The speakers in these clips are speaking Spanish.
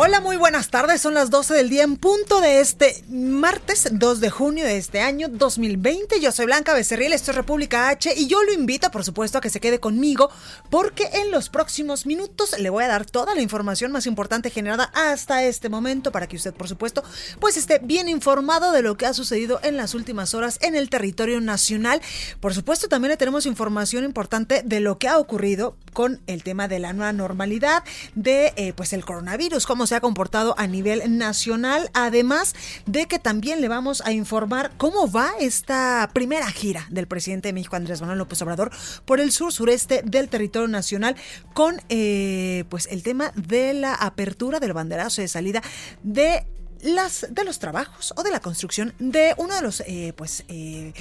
Hola, muy buenas tardes. Son las 12 del día en punto de este martes 2 de junio de este año 2020. Yo soy Blanca Becerril, esto es República H y yo lo invito, por supuesto, a que se quede conmigo porque en los próximos minutos le voy a dar toda la información más importante generada hasta este momento para que usted, por supuesto, pues esté bien informado de lo que ha sucedido en las últimas horas en el territorio nacional. Por supuesto, también le tenemos información importante de lo que ha ocurrido con el tema de la nueva normalidad, de eh, pues el coronavirus, cómo se ha comportado a nivel nacional, además de que también le vamos a informar cómo va esta primera gira del presidente de México, Andrés Manuel López Obrador, por el sur sureste del territorio nacional, con eh, pues el tema de la apertura del banderazo de salida de las de los trabajos o de la construcción de uno de los eh, pues eh,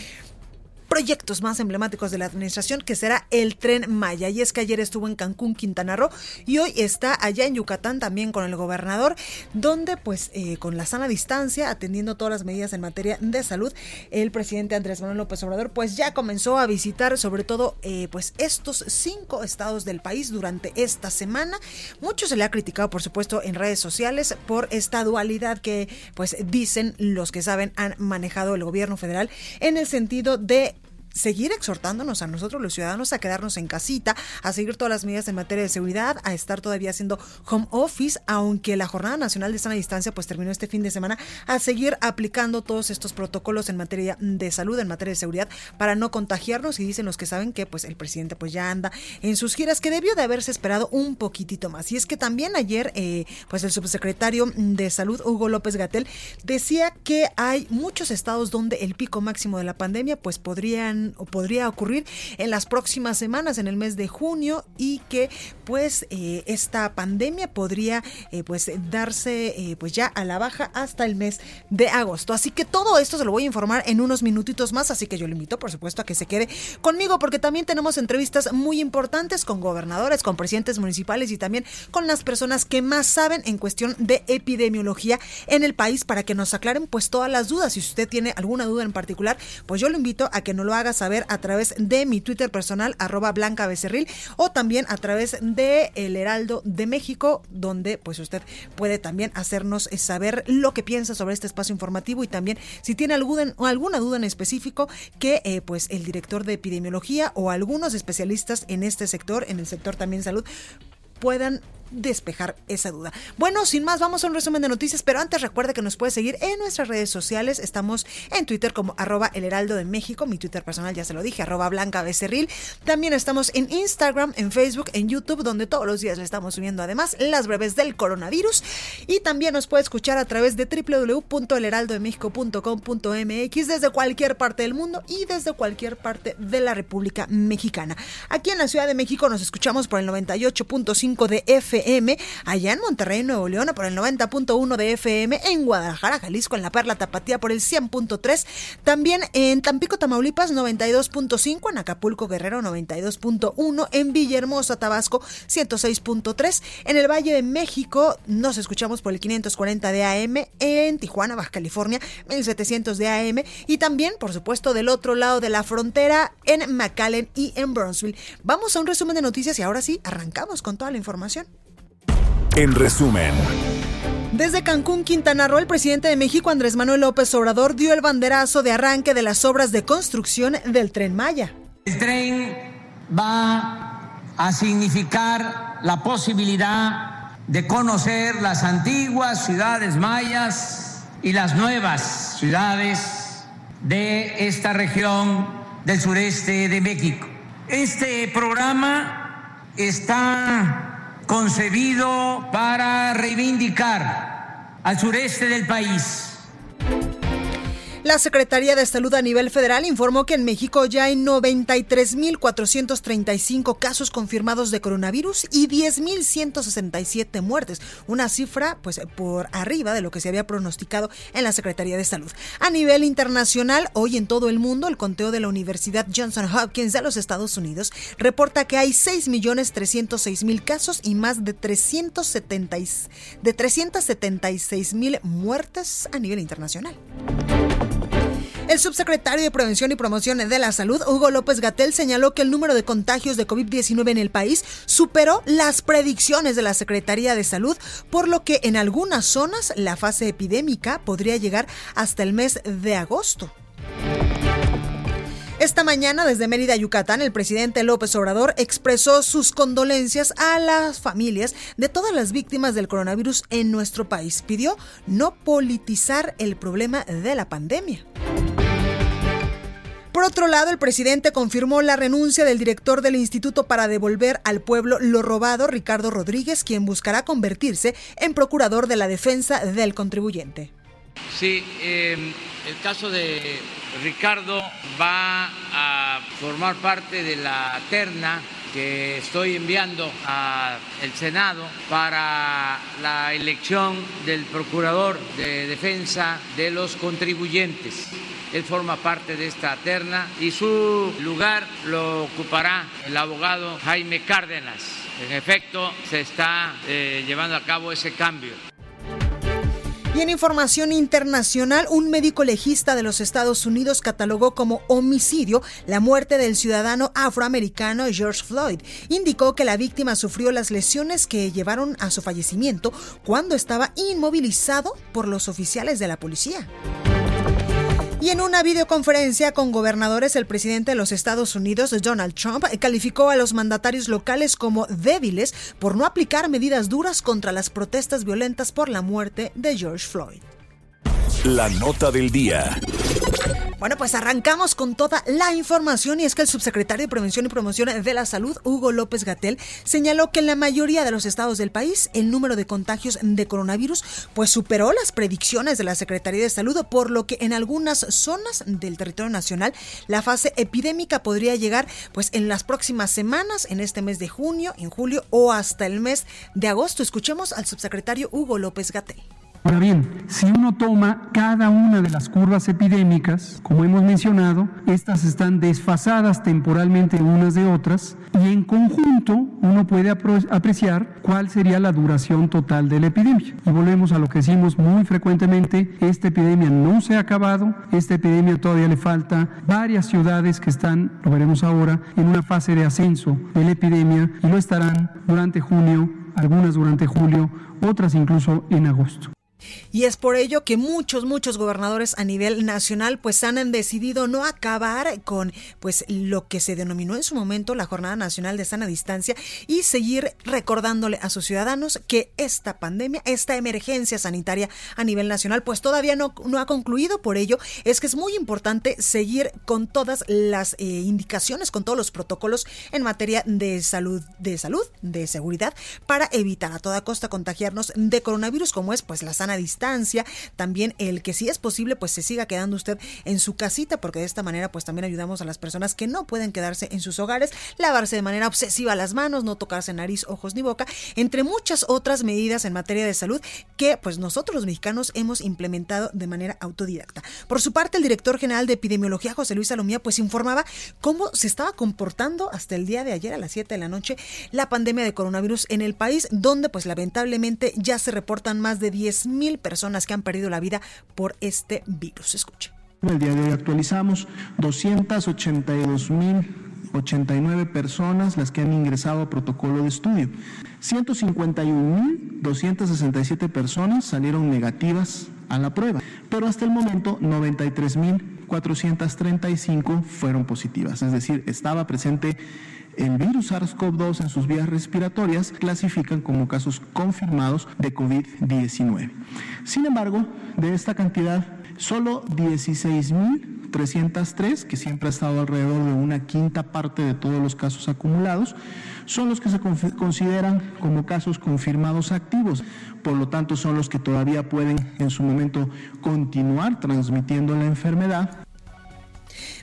proyectos más emblemáticos de la administración, que será el tren Maya. Y es que ayer estuvo en Cancún, Quintana Roo, y hoy está allá en Yucatán también con el gobernador, donde pues eh, con la sana distancia, atendiendo todas las medidas en materia de salud, el presidente Andrés Manuel López Obrador pues ya comenzó a visitar sobre todo eh, pues estos cinco estados del país durante esta semana. Mucho se le ha criticado por supuesto en redes sociales por esta dualidad que pues dicen los que saben han manejado el gobierno federal en el sentido de seguir exhortándonos a nosotros los ciudadanos a quedarnos en casita, a seguir todas las medidas en materia de seguridad, a estar todavía haciendo home office, aunque la Jornada Nacional de Sana Distancia pues terminó este fin de semana, a seguir aplicando todos estos protocolos en materia de salud, en materia de seguridad, para no contagiarnos y dicen los que saben que pues el presidente pues ya anda en sus giras, que debió de haberse esperado un poquitito más. Y es que también ayer eh, pues el subsecretario de Salud, Hugo López Gatel, decía que hay muchos estados donde el pico máximo de la pandemia pues podrían o podría ocurrir en las próximas semanas, en el mes de junio, y que pues eh, esta pandemia podría eh, pues darse eh, pues ya a la baja hasta el mes de agosto. Así que todo esto se lo voy a informar en unos minutitos más, así que yo le invito por supuesto a que se quede conmigo porque también tenemos entrevistas muy importantes con gobernadores, con presidentes municipales y también con las personas que más saben en cuestión de epidemiología en el país para que nos aclaren pues todas las dudas. Si usted tiene alguna duda en particular, pues yo lo invito a que no lo haga saber a través de mi Twitter personal, arroba Blanca Becerril, o también a través de El Heraldo de México, donde pues usted puede también hacernos saber lo que piensa sobre este espacio informativo y también si tiene alguna, alguna duda en específico que eh, pues el director de epidemiología o algunos especialistas en este sector, en el sector también salud, puedan despejar esa duda. Bueno, sin más, vamos a un resumen de noticias, pero antes recuerde que nos puede seguir en nuestras redes sociales. Estamos en Twitter como arroba el heraldo de México, mi Twitter personal ya se lo dije, arroba blanca becerril. También estamos en Instagram, en Facebook, en YouTube, donde todos los días le estamos subiendo además las breves del coronavirus. Y también nos puede escuchar a través de www.elheraldodemexico.com.mx desde cualquier parte del mundo y desde cualquier parte de la República Mexicana. Aquí en la Ciudad de México nos escuchamos por el 98.5 de FM, allá en Monterrey, Nuevo León, por el 90.1 de FM, en Guadalajara, Jalisco, en La Perla Tapatía por el 100.3, también en Tampico, Tamaulipas, 92.5, en Acapulco, Guerrero, 92.1, en Villahermosa, Tabasco, 106.3, en el Valle de México, nos escuchamos por el 540 de AM, en Tijuana, Baja California, 1700 de AM, y también, por supuesto, del otro lado de la frontera, en McAllen y en Brownsville. Vamos a un resumen de noticias y ahora sí, arrancamos con toda la información. En resumen. Desde Cancún, Quintana Roo, el presidente de México, Andrés Manuel López Obrador, dio el banderazo de arranque de las obras de construcción del tren Maya. El tren va a significar la posibilidad de conocer las antiguas ciudades mayas y las nuevas ciudades de esta región del sureste de México. Este programa está concebido para reivindicar al sureste del país la Secretaría de Salud a nivel federal informó que en México ya hay 93.435 casos confirmados de coronavirus y 10.167 muertes, una cifra pues por arriba de lo que se había pronosticado en la Secretaría de Salud. A nivel internacional, hoy en todo el mundo, el conteo de la Universidad Johnson Hopkins de los Estados Unidos reporta que hay 6.306.000 casos y más de 370 de 376.000 muertes a nivel internacional. El subsecretario de Prevención y Promoción de la Salud, Hugo López Gatel, señaló que el número de contagios de COVID-19 en el país superó las predicciones de la Secretaría de Salud, por lo que en algunas zonas la fase epidémica podría llegar hasta el mes de agosto. Esta mañana, desde Mérida, Yucatán, el presidente López Obrador expresó sus condolencias a las familias de todas las víctimas del coronavirus en nuestro país. Pidió no politizar el problema de la pandemia. Por otro lado, el presidente confirmó la renuncia del director del Instituto para devolver al pueblo lo robado, Ricardo Rodríguez, quien buscará convertirse en procurador de la defensa del contribuyente. Sí, em, el caso de Ricardo va a formar parte de la terna que estoy enviando al Senado para la elección del procurador de defensa de los contribuyentes. Él forma parte de esta terna y su lugar lo ocupará el abogado Jaime Cárdenas. En efecto, se está eh, llevando a cabo ese cambio. Y en información internacional, un médico legista de los Estados Unidos catalogó como homicidio la muerte del ciudadano afroamericano George Floyd. Indicó que la víctima sufrió las lesiones que llevaron a su fallecimiento cuando estaba inmovilizado por los oficiales de la policía. Y en una videoconferencia con gobernadores, el presidente de los Estados Unidos, Donald Trump, calificó a los mandatarios locales como débiles por no aplicar medidas duras contra las protestas violentas por la muerte de George Floyd. La nota del día. Bueno, pues arrancamos con toda la información y es que el subsecretario de Prevención y Promoción de la Salud, Hugo López Gatel, señaló que en la mayoría de los estados del país el número de contagios de coronavirus pues superó las predicciones de la Secretaría de Salud, por lo que en algunas zonas del territorio nacional la fase epidémica podría llegar pues en las próximas semanas, en este mes de junio, en julio o hasta el mes de agosto. Escuchemos al subsecretario Hugo López Gatel. Ahora bien, si uno toma cada una de las curvas epidémicas, como hemos mencionado, estas están desfasadas temporalmente unas de otras y en conjunto uno puede apreciar cuál sería la duración total de la epidemia. Y volvemos a lo que decimos muy frecuentemente, esta epidemia no se ha acabado, esta epidemia todavía le falta varias ciudades que están, lo veremos ahora, en una fase de ascenso de la epidemia y lo estarán durante junio, algunas durante julio, otras incluso en agosto. Y es por ello que muchos, muchos gobernadores a nivel nacional pues han decidido no acabar con pues lo que se denominó en su momento la Jornada Nacional de Sana Distancia y seguir recordándole a sus ciudadanos que esta pandemia, esta emergencia sanitaria a nivel nacional pues todavía no, no ha concluido. Por ello es que es muy importante seguir con todas las eh, indicaciones, con todos los protocolos en materia de salud, de salud, de seguridad para evitar a toda costa contagiarnos de coronavirus como es pues la sana distancia, también el que si es posible pues se siga quedando usted en su casita porque de esta manera pues también ayudamos a las personas que no pueden quedarse en sus hogares, lavarse de manera obsesiva las manos, no tocarse nariz, ojos ni boca, entre muchas otras medidas en materia de salud que pues nosotros los mexicanos hemos implementado de manera autodidacta. Por su parte, el director general de epidemiología, José Luis Salomía, pues informaba cómo se estaba comportando hasta el día de ayer a las 7 de la noche la pandemia de coronavirus en el país, donde pues lamentablemente ya se reportan más de 10 mil personas que han perdido la vida por este virus. Escucha. El día de hoy actualizamos 282 mil 89 personas las que han ingresado a protocolo de estudio. 151.267 personas salieron negativas a la prueba, pero hasta el momento 93.435 fueron positivas, es decir, estaba presente el virus SARS-CoV-2 en sus vías respiratorias clasifican como casos confirmados de COVID-19. Sin embargo, de esta cantidad, solo 16.303, que siempre ha estado alrededor de una quinta parte de todos los casos acumulados, son los que se consideran como casos confirmados activos. Por lo tanto, son los que todavía pueden en su momento continuar transmitiendo la enfermedad.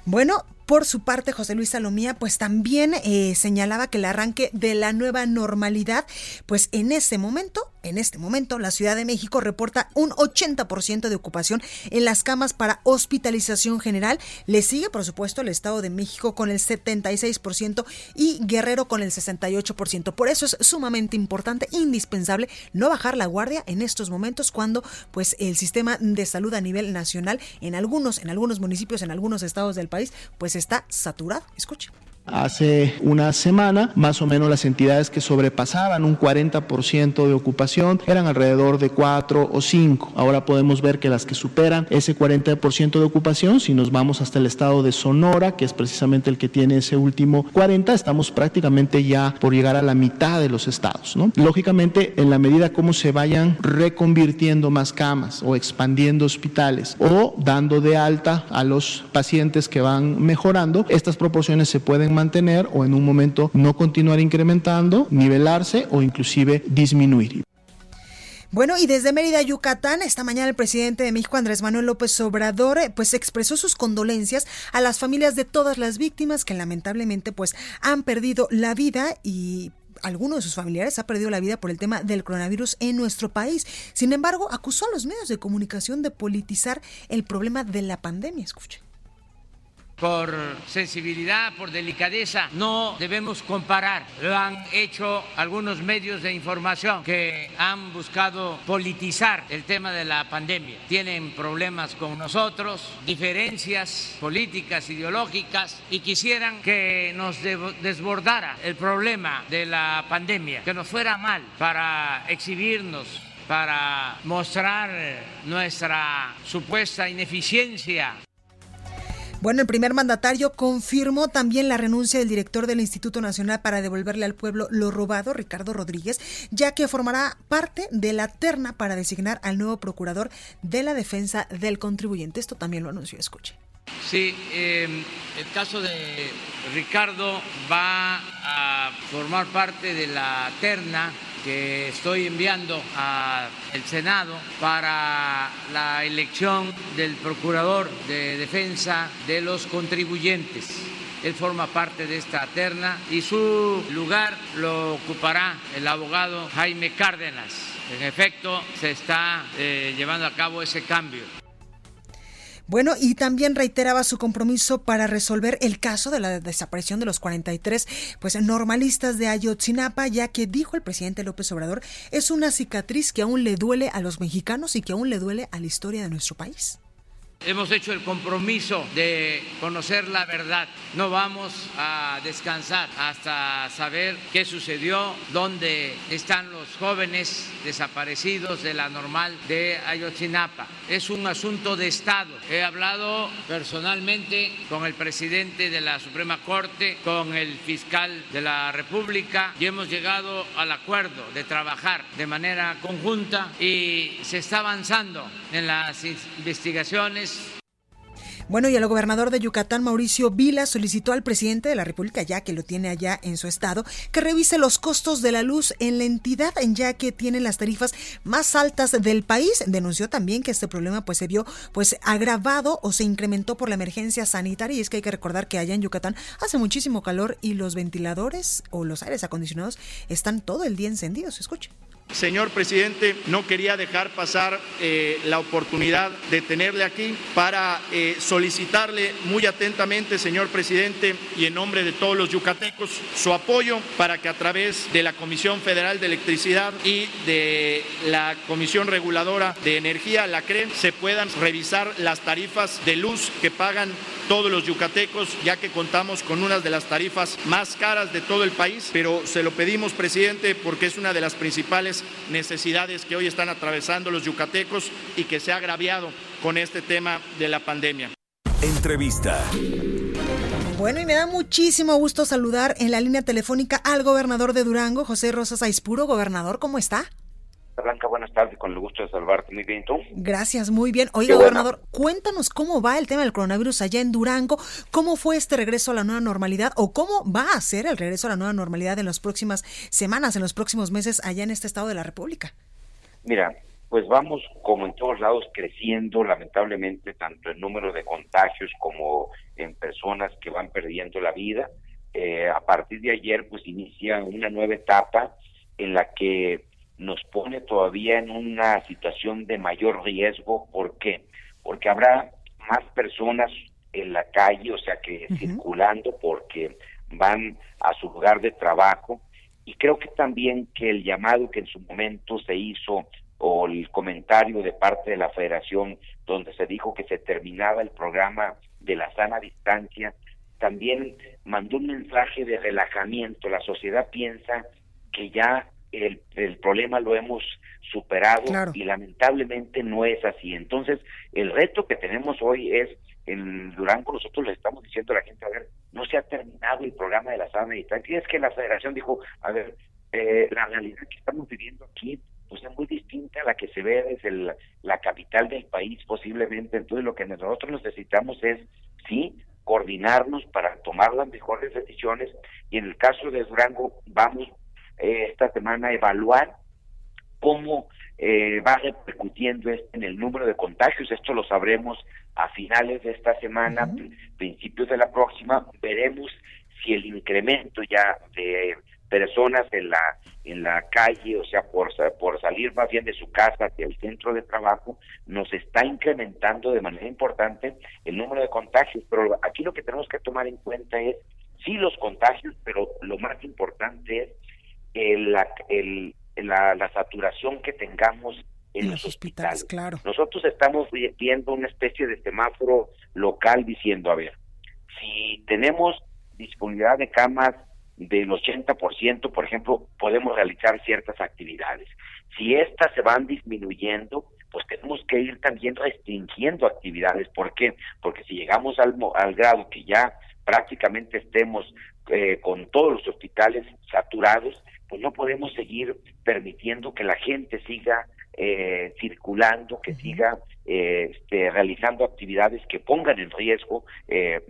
Bueno, por su parte, José Luis Salomía, pues también eh, señalaba que el arranque de la nueva normalidad, pues en ese momento, en este momento, la Ciudad de México reporta un 80% de ocupación en las camas para hospitalización general. Le sigue, por supuesto, el Estado de México con el 76% y Guerrero con el 68%. Por eso es sumamente importante, indispensable, no bajar la guardia en estos momentos cuando, pues, el sistema de salud a nivel nacional en algunos, en algunos municipios, en algunos estados del país, pues está saturado. Escuche. Hace una semana, más o menos las entidades que sobrepasaban un 40% de ocupación eran alrededor de 4 o 5. Ahora podemos ver que las que superan ese 40% de ocupación, si nos vamos hasta el estado de Sonora, que es precisamente el que tiene ese último 40, estamos prácticamente ya por llegar a la mitad de los estados. Lógicamente, en la medida como se vayan reconvirtiendo más camas o expandiendo hospitales o dando de alta a los pacientes que van mejorando, estas proporciones se pueden mantener o en un momento no continuar incrementando, nivelarse o inclusive disminuir. Bueno, y desde Mérida, Yucatán, esta mañana el presidente de México, Andrés Manuel López Obrador, eh, pues expresó sus condolencias a las familias de todas las víctimas que lamentablemente pues han perdido la vida y alguno de sus familiares ha perdido la vida por el tema del coronavirus en nuestro país. Sin embargo, acusó a los medios de comunicación de politizar el problema de la pandemia. Escuche por sensibilidad, por delicadeza, no debemos comparar. Lo han hecho algunos medios de información que han buscado politizar el tema de la pandemia. Tienen problemas con nosotros, diferencias políticas, ideológicas y quisieran que nos desbordara el problema de la pandemia, que nos fuera mal para exhibirnos para mostrar nuestra supuesta ineficiencia bueno, el primer mandatario confirmó también la renuncia del director del Instituto Nacional para devolverle al pueblo lo robado, Ricardo Rodríguez, ya que formará parte de la terna para designar al nuevo procurador de la defensa del contribuyente. Esto también lo anunció, escuche. Sí, em, el caso de Ricardo va a formar parte de la terna que estoy enviando al Senado para la elección del procurador de defensa de los contribuyentes. Él forma parte de esta terna y su lugar lo ocupará el abogado Jaime Cárdenas. En efecto, se está eh, llevando a cabo ese cambio. Bueno, y también reiteraba su compromiso para resolver el caso de la desaparición de los 43 pues, normalistas de Ayotzinapa, ya que dijo el presidente López Obrador, es una cicatriz que aún le duele a los mexicanos y que aún le duele a la historia de nuestro país. Hemos hecho el compromiso de conocer la verdad. No vamos a descansar hasta saber qué sucedió, dónde están los jóvenes desaparecidos de la normal de Ayotzinapa. Es un asunto de Estado. He hablado personalmente con el presidente de la Suprema Corte, con el fiscal de la República y hemos llegado al acuerdo de trabajar de manera conjunta y se está avanzando en las investigaciones bueno, y el gobernador de Yucatán, Mauricio Vila, solicitó al presidente de la República, ya que lo tiene allá en su estado, que revise los costos de la luz en la entidad, ya que tiene las tarifas más altas del país. Denunció también que este problema pues se vio pues agravado o se incrementó por la emergencia sanitaria y es que hay que recordar que allá en Yucatán hace muchísimo calor y los ventiladores o los aires acondicionados están todo el día encendidos. Escuche. Señor presidente, no quería dejar pasar eh, la oportunidad de tenerle aquí para eh, solicitarle muy atentamente, señor presidente, y en nombre de todos los yucatecos, su apoyo para que a través de la Comisión Federal de Electricidad y de la Comisión Reguladora de Energía, la CRE, se puedan revisar las tarifas de luz que pagan todos los yucatecos, ya que contamos con una de las tarifas más caras de todo el país, pero se lo pedimos, presidente, porque es una de las principales necesidades que hoy están atravesando los yucatecos y que se ha agraviado con este tema de la pandemia. Entrevista. Bueno, y me da muchísimo gusto saludar en la línea telefónica al gobernador de Durango, José Rosas Aispuro. Gobernador, ¿cómo está? Blanca, buenas tardes, con el gusto de salvarte. Muy bien, ¿tú? Gracias, muy bien. Oiga, gobernador, cuéntanos cómo va el tema del coronavirus allá en Durango, cómo fue este regreso a la nueva normalidad o cómo va a ser el regreso a la nueva normalidad en las próximas semanas, en los próximos meses allá en este estado de la República. Mira, pues vamos como en todos lados creciendo lamentablemente tanto el número de contagios como en personas que van perdiendo la vida. Eh, a partir de ayer pues inicia una nueva etapa en la que nos pone todavía en una situación de mayor riesgo. ¿Por qué? Porque habrá más personas en la calle, o sea que circulando porque van a su lugar de trabajo. Y creo que también que el llamado que en su momento se hizo o el comentario de parte de la federación donde se dijo que se terminaba el programa de la sana distancia, también mandó un mensaje de relajamiento. La sociedad piensa que ya el, el problema lo hemos superado y lamentablemente no es así. Entonces, el reto que tenemos hoy es, en Durango nosotros le estamos diciendo a la gente, a ver, no se ha terminado el programa de la sana distancia. Y es que la federación dijo, a ver, eh, la realidad que estamos viviendo aquí pues es muy distinta a la que se ve desde la capital del país posiblemente. Entonces lo que nosotros necesitamos es, sí, coordinarnos para tomar las mejores decisiones y en el caso de Durango vamos eh, esta semana evaluar cómo eh, va repercutiendo esto en el número de contagios. Esto lo sabremos a finales de esta semana, principios de la próxima. Veremos si el incremento ya de personas en la en la calle, o sea, por, por salir más bien de su casa hacia el centro de trabajo, nos está incrementando de manera importante el número de contagios. Pero aquí lo que tenemos que tomar en cuenta es, sí, los contagios, pero lo más importante es el, la, el, la, la saturación que tengamos en, los hospitales. Claro. Nosotros estamos viendo una especie de semáforo local diciendo, a ver, si tenemos disponibilidad de camas del 80%, por ejemplo, podemos realizar ciertas actividades. Si estas se van disminuyendo, pues tenemos que ir también restringiendo actividades. ¿Por qué? Porque si llegamos al, al grado que ya prácticamente estemos eh, con todos los hospitales saturados, pues no podemos seguir permitiendo que la gente siga eh, circulando, que siga eh, este, realizando actividades que pongan en riesgo eh,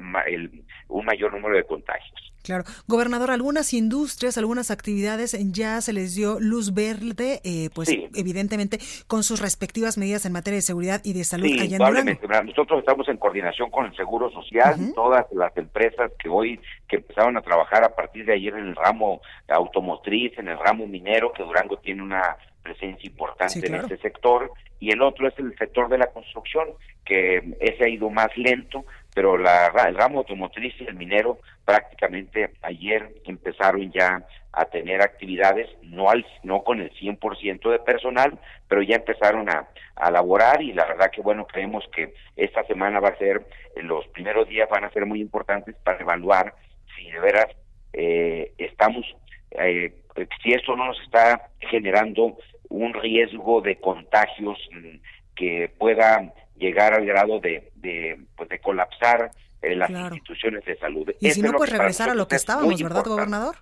un mayor número de contagios. Claro. Gobernador, algunas industrias, algunas actividades ya se les dio luz verde, pues evidentemente con sus respectivas medidas en materia de seguridad y de salud allá en Nosotros estamos en coordinación con el Seguro Social, todas las empresas que hoy que empezaron a trabajar a partir de ayer en el ramo automotriz, en el ramo minero, que Durango tiene una presencia importante en este sector y el otro es el sector de la construcción que ese ha ido más lento pero la, el ramo automotriz y el minero prácticamente ayer empezaron ya a tener actividades no al no con el 100% de personal pero ya empezaron a, a laborar y la verdad que bueno creemos que esta semana va a ser los primeros días van a ser muy importantes para evaluar si de veras eh, estamos eh, si esto no nos está generando un riesgo de contagios mm, que pueda llegar al grado de, de, pues de colapsar eh, las instituciones de salud. Y si no, pues regresar a lo que estábamos, ¿verdad, gobernador?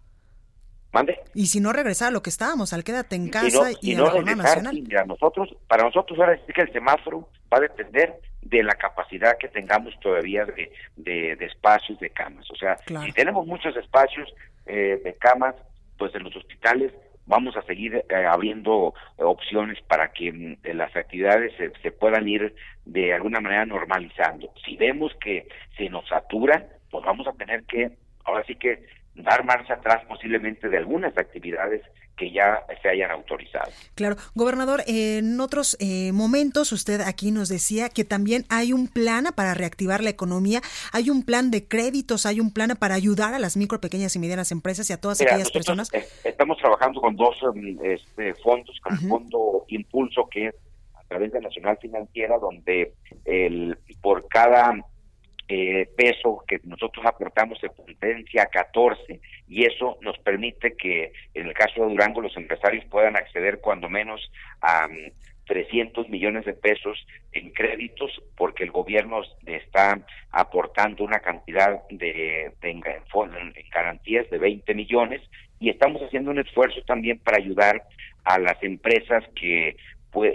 ¿Mande? Y si no regresar a lo que estábamos, al quédate en casa y, no, a la nacional. Y nosotros, para nosotros ahora sí que el semáforo va a depender de la capacidad que tengamos todavía de, de, espacios de camas. O sea, si tenemos muchos espacios eh, de camas, pues en los hospitales vamos a seguir eh, abriendo opciones para que mm, las actividades se, puedan ir de alguna manera normalizando. Si vemos que se nos satura, pues vamos a tener que, ahora sí que, dar marcha atrás posiblemente de algunas actividades que ya se hayan autorizado. Claro, gobernador, en otros eh, momentos usted aquí nos decía que también hay un plan para reactivar la economía, hay un plan de créditos, hay un plan para ayudar a las micro, pequeñas y medianas empresas y a todas aquellas personas. Estamos trabajando con dos um, este, fondos, con el Fondo Impulso, que es a través de Nacional Financiera, donde el, por cada eh, peso que nosotros aportamos se potencia a 14 y eso nos permite que en el caso de Durango los empresarios puedan acceder cuando menos a 300 mm, millones de pesos en créditos porque el gobierno está aportando una cantidad de, de en, en garantías de 20 millones y estamos haciendo un esfuerzo también para ayudar a las empresas que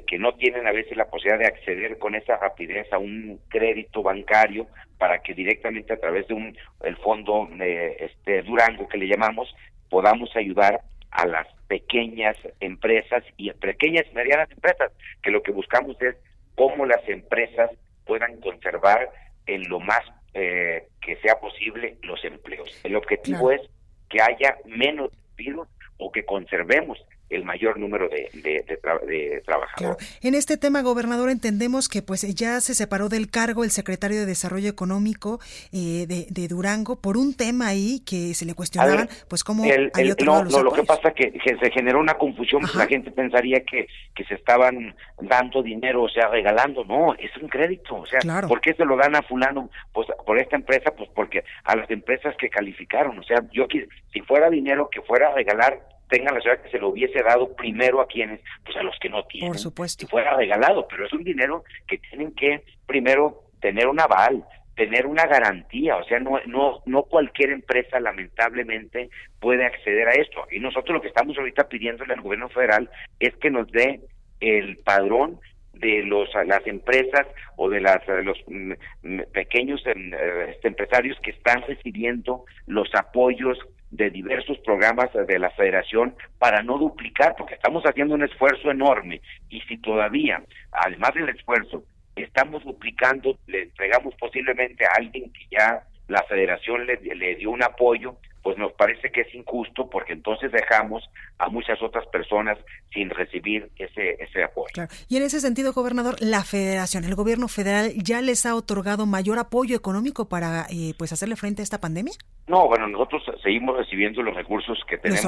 que no tienen a veces la posibilidad de acceder con esa rapidez a un crédito bancario para que directamente a través de un el fondo eh, este Durango que le llamamos podamos ayudar a las pequeñas empresas y pequeñas y medianas empresas que lo que buscamos es cómo las empresas puedan conservar en lo más eh, que sea posible los empleos. El objetivo es que haya menos despidos o que conservemos el mayor número de, de, trabajadores. En este tema, gobernador, entendemos que pues ya se separó del cargo el secretario de Desarrollo Económico eh, de, Durango por un tema ahí que se le cuestionaban, pues cómo había no, no lo que pasa es que, se generó una confusión, pues, la gente pensaría que, que se estaban dando dinero, o sea, regalando, no, es un crédito, o sea, ¿por qué se lo dan a fulano? Pues por esta empresa, pues porque a las empresas que calificaron, o sea, yo si fuera dinero que fuera a regalar tengan la ciudad que se lo hubiese dado primero a quienes, pues a los que no tienen. Por supuesto. Si fuera regalado, pero es un dinero que tienen que primero tener un aval, tener una garantía, o sea, no, no, no cualquier empresa lamentablemente puede acceder a esto. Y nosotros lo que estamos ahorita pidiéndole al gobierno federal es que nos dé el padrón de los las empresas o de las de los mm, mm, pequeños em, eh, empresarios que están recibiendo los apoyos de diversos programas de la federación para no duplicar, porque estamos haciendo un esfuerzo enorme. Y si todavía, además del esfuerzo, estamos duplicando, le entregamos posiblemente a alguien que ya la federación le, le dio un apoyo, pues nos parece que es injusto porque entonces dejamos a muchas otras personas sin recibir ese, ese apoyo. Y en ese sentido, gobernador, la federación, el gobierno federal ya les ha otorgado mayor apoyo económico para eh, pues hacerle frente a esta pandemia? No, bueno, nosotros seguimos recibiendo los recursos que tenemos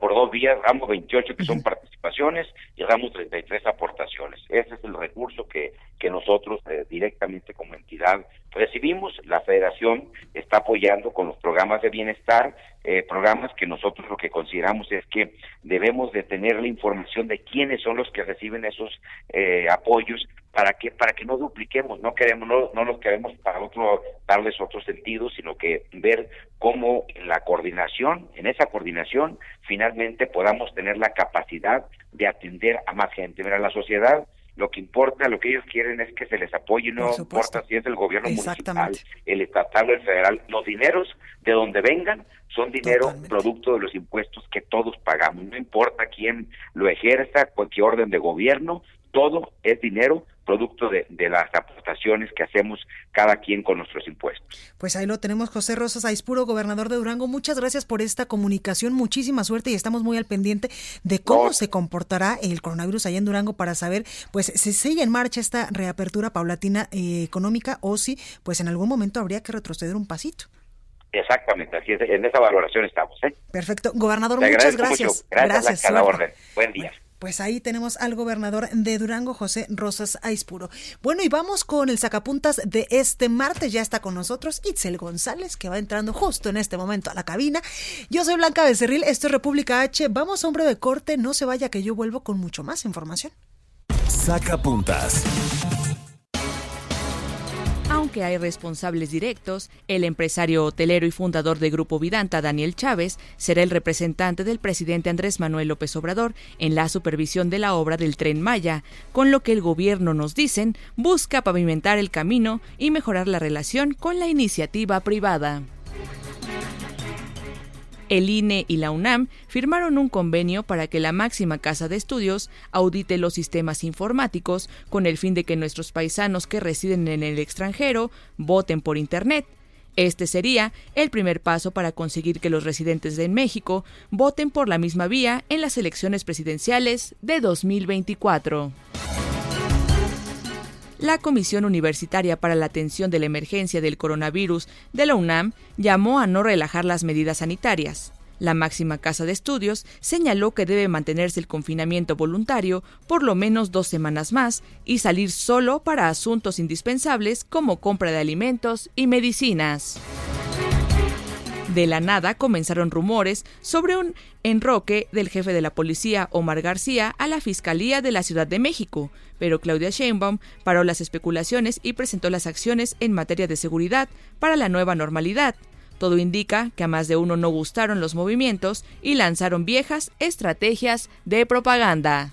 por dos días, damos 28 que son participaciones y damos 33 aportaciones. Ese es el recurso que, que nosotros eh, directamente como entidad recibimos. La federación está apoyando con los programas de bienestar, eh, programas que nosotros lo que consideramos es que debemos de tener la información de quiénes son los que reciben esos eh, apoyos para que para que no dupliquemos. No queremos no, no los queremos para otro darles otro sentido sino que ver cómo en la coordinación en esa coordinación finalmente podamos tener la capacidad de atender a más gente. Mira la sociedad lo que importa, lo que ellos quieren es que se les apoye, no importa si es el gobierno municipal, el estatal o el federal, los dineros de donde vengan son dinero producto de los impuestos que todos pagamos, no importa quién lo ejerza, cualquier orden de gobierno, todo es dinero producto de, las aportaciones que hacemos cada quien con nuestros impuestos. Pues ahí lo tenemos, José Rosas Aispuro, gobernador de Durango. Muchas gracias por esta comunicación, muchísima suerte y estamos muy al pendiente de cómo se comportará el coronavirus allá en Durango para saber, pues, si sigue en marcha esta reapertura paulatina eh, económica o si, pues, en algún momento habría que retroceder un pasito. Exactamente, así es, en esa valoración estamos. ¿eh? Perfecto. Gobernador, muchas gracias. Gracias, a la orden. Buen día. Pues ahí tenemos al gobernador de Durango, José Rosas Aispuro. Bueno, y vamos con el sacapuntas de este martes. Ya está con nosotros Itzel González, que va entrando justo en este momento a la cabina. Yo soy Blanca Becerril, esto es República H. Vamos hombre de corte, no se vaya que yo vuelvo con mucho más información. Sacapuntas aunque hay responsables directos, el empresario hotelero y fundador de Grupo Vidanta, Daniel Chávez, será el representante del presidente Andrés Manuel López Obrador en la supervisión de la obra del tren Maya, con lo que el gobierno, nos dicen, busca pavimentar el camino y mejorar la relación con la iniciativa privada el INE y la UNAM firmaron un convenio para que la máxima casa de estudios audite los sistemas informáticos con el fin de que nuestros paisanos que residen en el extranjero voten por Internet. Este sería el primer paso para conseguir que los residentes de México voten por la misma vía en las elecciones presidenciales de 2024 la Comisión Universitaria para la Atención de la Emergencia del Coronavirus de la UNAM llamó a no relajar las medidas sanitarias. La máxima casa de estudios señaló que debe mantenerse el confinamiento voluntario por lo menos dos semanas más y salir solo para asuntos indispensables como compra de alimentos y medicinas. De la nada comenzaron rumores sobre un enroque del jefe de la policía Omar García a la Fiscalía de la Ciudad de México, pero Claudia Sheinbaum paró las especulaciones y presentó las acciones en materia de seguridad para la nueva normalidad. Todo indica que a más de uno no gustaron los movimientos y lanzaron viejas estrategias de propaganda.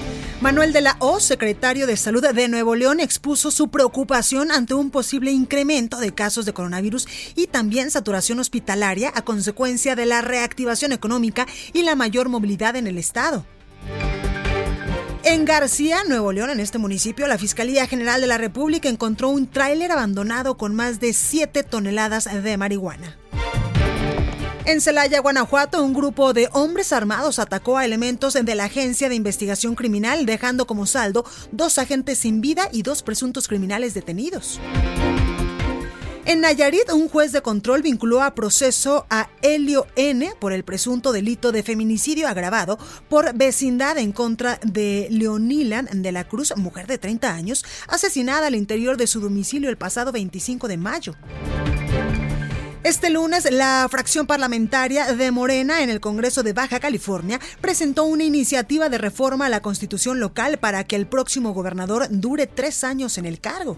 Manuel de la O, secretario de Salud de Nuevo León, expuso su preocupación ante un posible incremento de casos de coronavirus y también saturación hospitalaria a consecuencia de la reactivación económica y la mayor movilidad en el estado. En García, Nuevo León, en este municipio, la Fiscalía General de la República encontró un tráiler abandonado con más de 7 toneladas de marihuana. En Celaya, Guanajuato, un grupo de hombres armados atacó a elementos de la Agencia de Investigación Criminal, dejando como saldo dos agentes sin vida y dos presuntos criminales detenidos. En Nayarit, un juez de control vinculó a proceso a Helio N por el presunto delito de feminicidio agravado por vecindad en contra de Leonilan de la Cruz, mujer de 30 años, asesinada al interior de su domicilio el pasado 25 de mayo. Este lunes, la fracción parlamentaria de Morena en el Congreso de Baja California presentó una iniciativa de reforma a la constitución local para que el próximo gobernador dure tres años en el cargo.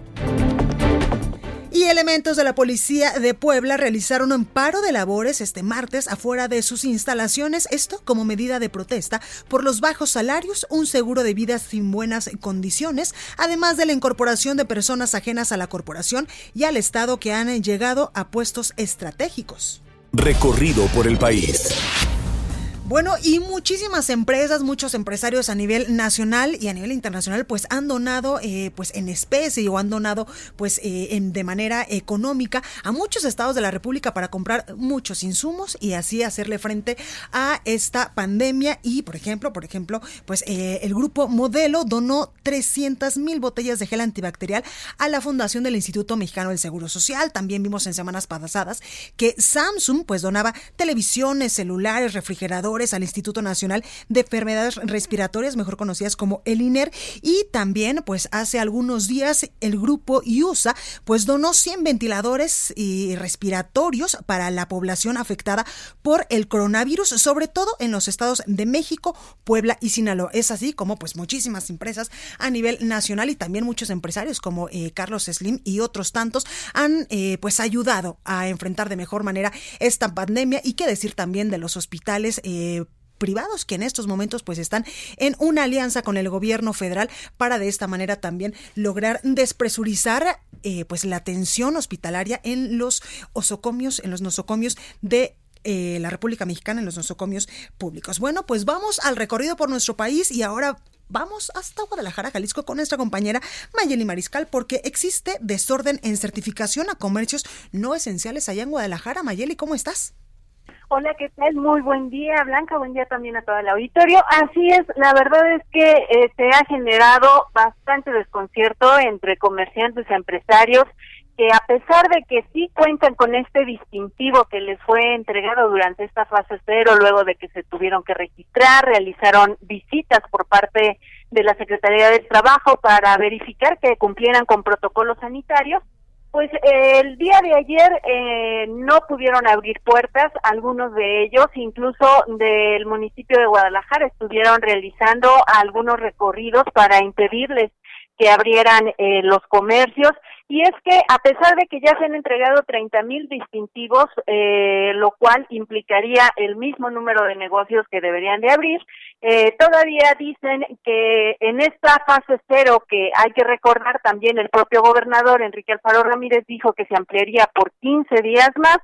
Elementos de la policía de Puebla realizaron un paro de labores este martes afuera de sus instalaciones, esto como medida de protesta por los bajos salarios, un seguro de vida sin buenas condiciones, además de la incorporación de personas ajenas a la corporación y al Estado que han llegado a puestos estratégicos. Recorrido por el país. Bueno, y muchísimas empresas, muchos empresarios a nivel nacional y a nivel internacional, pues han donado, eh, pues en especie o han donado, pues eh, de manera económica a muchos estados de la República para comprar muchos insumos y así hacerle frente a esta pandemia. Y, por ejemplo, por ejemplo, pues eh, el grupo Modelo donó 300 mil botellas de gel antibacterial a la Fundación del Instituto Mexicano del Seguro Social. También vimos en semanas pasadas que Samsung, pues donaba televisiones, celulares, refrigeradores al Instituto Nacional de Enfermedades Respiratorias, mejor conocidas como el INER, y también pues hace algunos días el grupo IUSA pues donó 100 ventiladores respiratorios para la población afectada por el coronavirus, sobre todo en los estados de México, Puebla y Sinaloa. Es así como pues muchísimas empresas a nivel nacional y también muchos empresarios como eh, Carlos Slim y otros tantos han eh, pues ayudado a enfrentar de mejor manera esta pandemia y qué decir también de los hospitales eh, privados que en estos momentos pues están en una alianza con el gobierno federal para de esta manera también lograr despresurizar eh, pues la atención hospitalaria en los osocomios, en los nosocomios de eh, la República Mexicana en los nosocomios públicos. Bueno, pues vamos al recorrido por nuestro país y ahora vamos hasta Guadalajara, Jalisco, con nuestra compañera Mayeli Mariscal, porque existe desorden en certificación a comercios no esenciales allá en Guadalajara. Mayeli, ¿cómo estás? Hola, ¿qué tal? Muy buen día, Blanca. Buen día también a todo el auditorio. Así es, la verdad es que eh, se ha generado bastante desconcierto entre comerciantes y empresarios que a pesar de que sí cuentan con este distintivo que les fue entregado durante esta fase cero, luego de que se tuvieron que registrar, realizaron visitas por parte de la Secretaría del Trabajo para verificar que cumplieran con protocolos sanitarios, pues el día de ayer eh, no pudieron abrir puertas, algunos de ellos, incluso del municipio de Guadalajara, estuvieron realizando algunos recorridos para impedirles que abrieran eh, los comercios y es que a pesar de que ya se han entregado 30 mil distintivos, eh, lo cual implicaría el mismo número de negocios que deberían de abrir, eh, todavía dicen que en esta fase cero, que hay que recordar también el propio gobernador Enrique Alfaro Ramírez dijo que se ampliaría por 15 días más,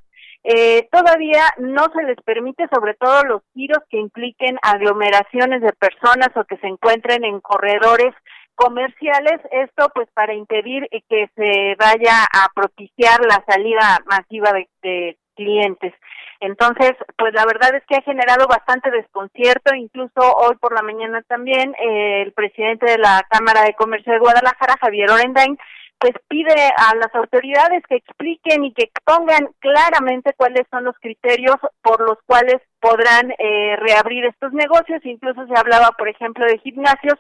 eh, todavía no se les permite, sobre todo los giros que impliquen aglomeraciones de personas o que se encuentren en corredores comerciales, esto pues para impedir que se vaya a propiciar la salida masiva de, clientes. Entonces, pues la verdad es que ha generado bastante desconcierto, incluso hoy por la mañana también eh, el presidente de la Cámara de Comercio de Guadalajara, Javier Orendain, pues pide a las autoridades que expliquen y que expongan claramente cuáles son los criterios por los cuales podrán eh, reabrir estos negocios. Incluso se hablaba, por ejemplo, de gimnasios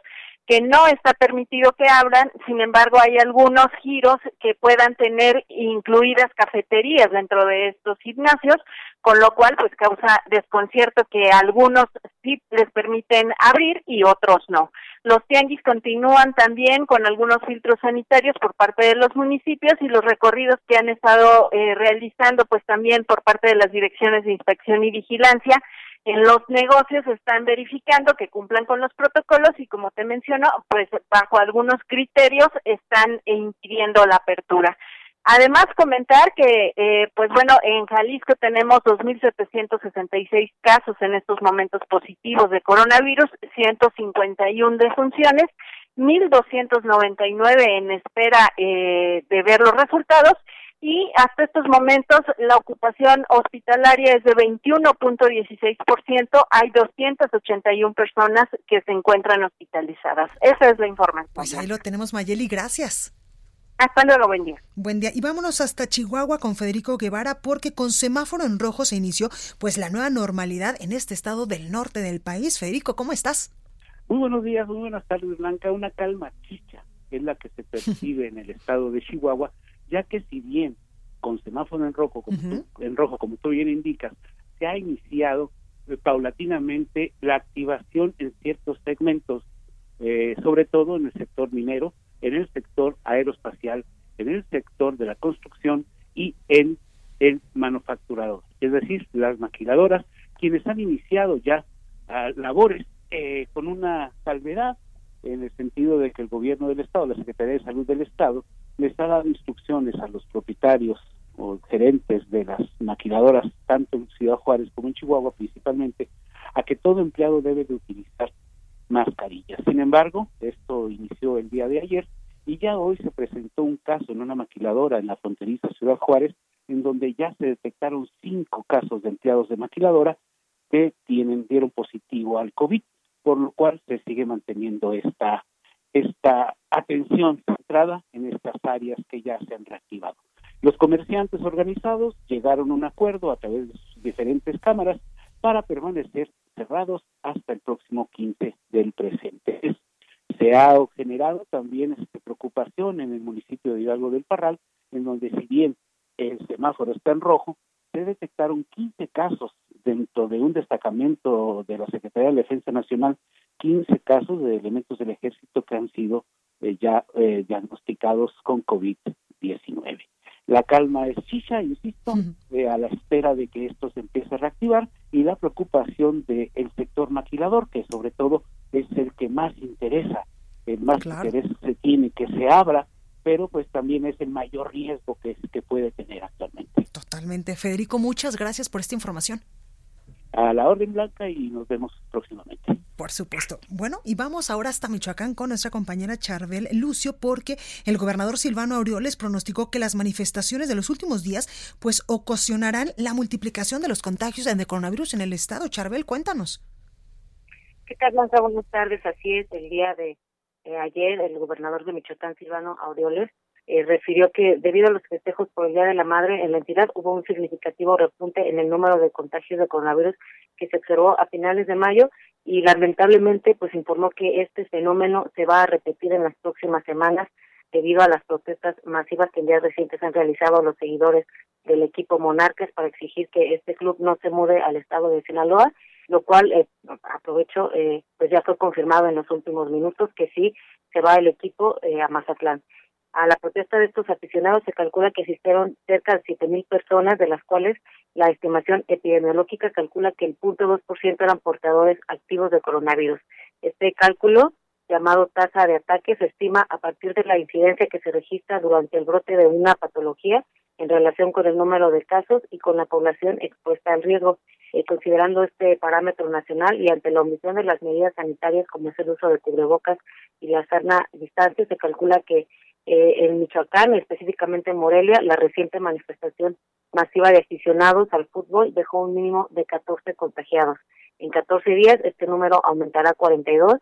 que no está permitido que abran, sin embargo hay algunos giros que puedan tener incluidas cafeterías dentro de estos gimnasios, con lo cual pues causa desconcierto que algunos sí les permiten abrir y otros no. Los tianguis continúan también con algunos filtros sanitarios por parte de los municipios y los recorridos que han estado eh, realizando pues también por parte de las direcciones de inspección y vigilancia en los negocios están verificando que cumplan con los protocolos y como te menciono, pues bajo algunos criterios están impidiendo la apertura. Además, comentar que, eh, pues bueno, en Jalisco tenemos 2.766 casos en estos momentos positivos de coronavirus, 151 defunciones, 1.299 en espera eh, de ver los resultados y hasta estos momentos la ocupación hospitalaria es de 21.16%, hay 281 personas que se encuentran hospitalizadas. Esa es la información. Pues ahí lo tenemos, Mayeli, gracias. Hasta luego, buen día. Buen día. Y vámonos hasta Chihuahua con Federico Guevara porque con semáforo en rojo se inició pues la nueva normalidad en este estado del norte del país. Federico, ¿cómo estás? Muy buenos días, muy buenas tardes, Blanca. Una calma chicha es la que se percibe en el estado de Chihuahua ya que si bien con semáforo en rojo, como, tú, en rojo, como tú bien indicas, se ha iniciado eh, paulatinamente la activación en ciertos segmentos, eh, sobre todo en el sector minero, en el sector aeroespacial, en el sector de la construcción y en el manufacturador, es decir, las maquiladoras, quienes han iniciado ya ah, labores eh, con una salvedad en el sentido de que el gobierno del Estado, la Secretaría de Salud del Estado, les ha dado instrucciones a los propietarios o gerentes de las maquiladoras, tanto en Ciudad Juárez como en Chihuahua principalmente, a que todo empleado debe de utilizar mascarillas. Sin embargo, esto inició el día de ayer y ya hoy se presentó un caso en una maquiladora en la fronteriza Ciudad Juárez, en donde ya se detectaron cinco casos de empleados de maquiladora que tienen dieron positivo al COVID, por lo cual se sigue manteniendo esta esta atención centrada en estas áreas que ya se han reactivado. Los comerciantes organizados llegaron a un acuerdo a través de sus diferentes cámaras para permanecer cerrados hasta el próximo 15 del presente. Se ha generado también esta preocupación en el municipio de Hidalgo del Parral, en donde si bien el semáforo está en rojo, se detectaron 15 casos dentro de un destacamento de la Secretaría de Defensa Nacional 15 casos de elementos del ejército que han sido eh, ya eh, diagnosticados con COVID-19. La calma es chicha, insisto, eh, a la espera de que esto se empiece a reactivar y la preocupación del sector maquilador, que sobre todo es el que más interesa, el más interés se tiene que se abra, pero pues también es el mayor riesgo que, que puede tener actualmente. Totalmente. Federico, muchas gracias por esta información. A la orden blanca y nos vemos próximamente. Por supuesto. Bueno, y vamos ahora hasta Michoacán con nuestra compañera Charbel Lucio, porque el gobernador Silvano Aureoles pronosticó que las manifestaciones de los últimos días pues ocasionarán la multiplicación de los contagios de coronavirus en el estado. Charbel, cuéntanos. ¿Qué tal? Buenas tardes. Así es, el día de eh, ayer el gobernador de Michoacán, Silvano Aureoles, eh, refirió que debido a los festejos por el Día de la Madre en la entidad hubo un significativo repunte en el número de contagios de coronavirus que se observó a finales de mayo y lamentablemente pues informó que este fenómeno se va a repetir en las próximas semanas debido a las protestas masivas que en días recientes han realizado los seguidores del equipo Monarcas para exigir que este club no se mude al estado de Sinaloa lo cual eh, aprovecho, eh, pues ya fue confirmado en los últimos minutos que sí se va el equipo eh, a Mazatlán. A la protesta de estos aficionados se calcula que asistieron cerca de siete mil personas, de las cuales la estimación epidemiológica calcula que el punto dos por ciento eran portadores activos de coronavirus. Este cálculo, llamado tasa de ataque, se estima a partir de la incidencia que se registra durante el brote de una patología en relación con el número de casos y con la población expuesta al riesgo. Eh, considerando este parámetro nacional y ante la omisión de las medidas sanitarias como es el uso de cubrebocas y la sana distancia, se calcula que eh, en Michoacán, específicamente en Morelia, la reciente manifestación masiva de aficionados al fútbol dejó un mínimo de 14 contagiados. En 14 días este número aumentará a 42.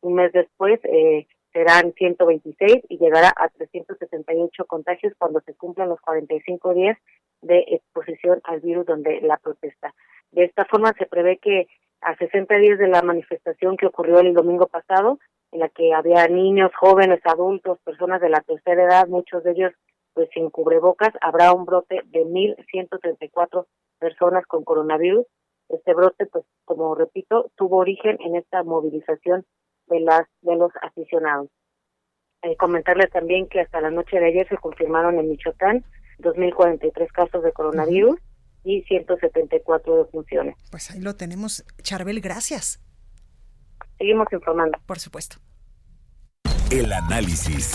Un mes después eh, serán 126 y llegará a 378 contagios cuando se cumplan los 45 días de exposición al virus donde la protesta. De esta forma se prevé que a 60 días de la manifestación que ocurrió el domingo pasado, en la que había niños, jóvenes, adultos, personas de la tercera edad, muchos de ellos pues sin cubrebocas, habrá un brote de 1.134 personas con coronavirus. Este brote, pues como repito, tuvo origen en esta movilización de las de los aficionados. Eh, comentarles también que hasta la noche de ayer se confirmaron en Michoacán 2.043 casos de coronavirus y 174 defunciones. Pues ahí lo tenemos. Charbel, gracias. Seguimos informando. Por supuesto. El análisis.